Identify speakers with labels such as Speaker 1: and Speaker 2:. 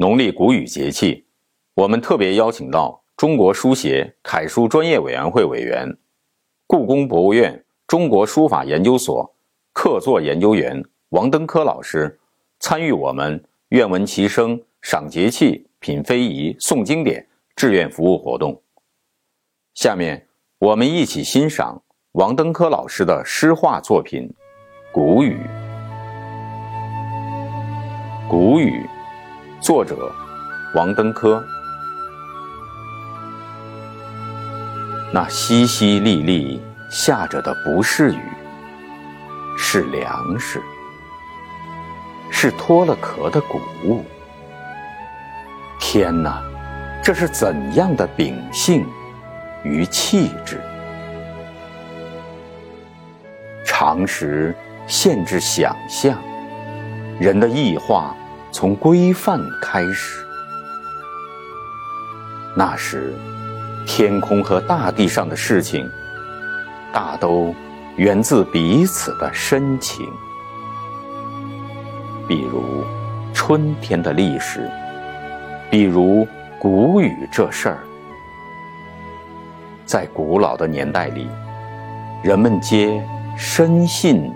Speaker 1: 农历谷雨节气，我们特别邀请到中国书协楷书专业委员会委员、故宫博物院中国书法研究所客座研究员王登科老师，参与我们“愿闻其声”赏节气、品非遗、诵经典志愿服务活动。下面，我们一起欣赏王登科老师的诗画作品《谷雨》。《谷雨》，作者王登科。那淅淅沥沥下着的不是雨，是粮食，是脱了壳的谷物。天哪，这是怎样的秉性与气质？常识限制想象，人的异化从规范开始。那时，天空和大地上的事情，大都源自彼此的深情。比如春天的历史，比如谷雨这事儿，在古老的年代里，人们皆深信。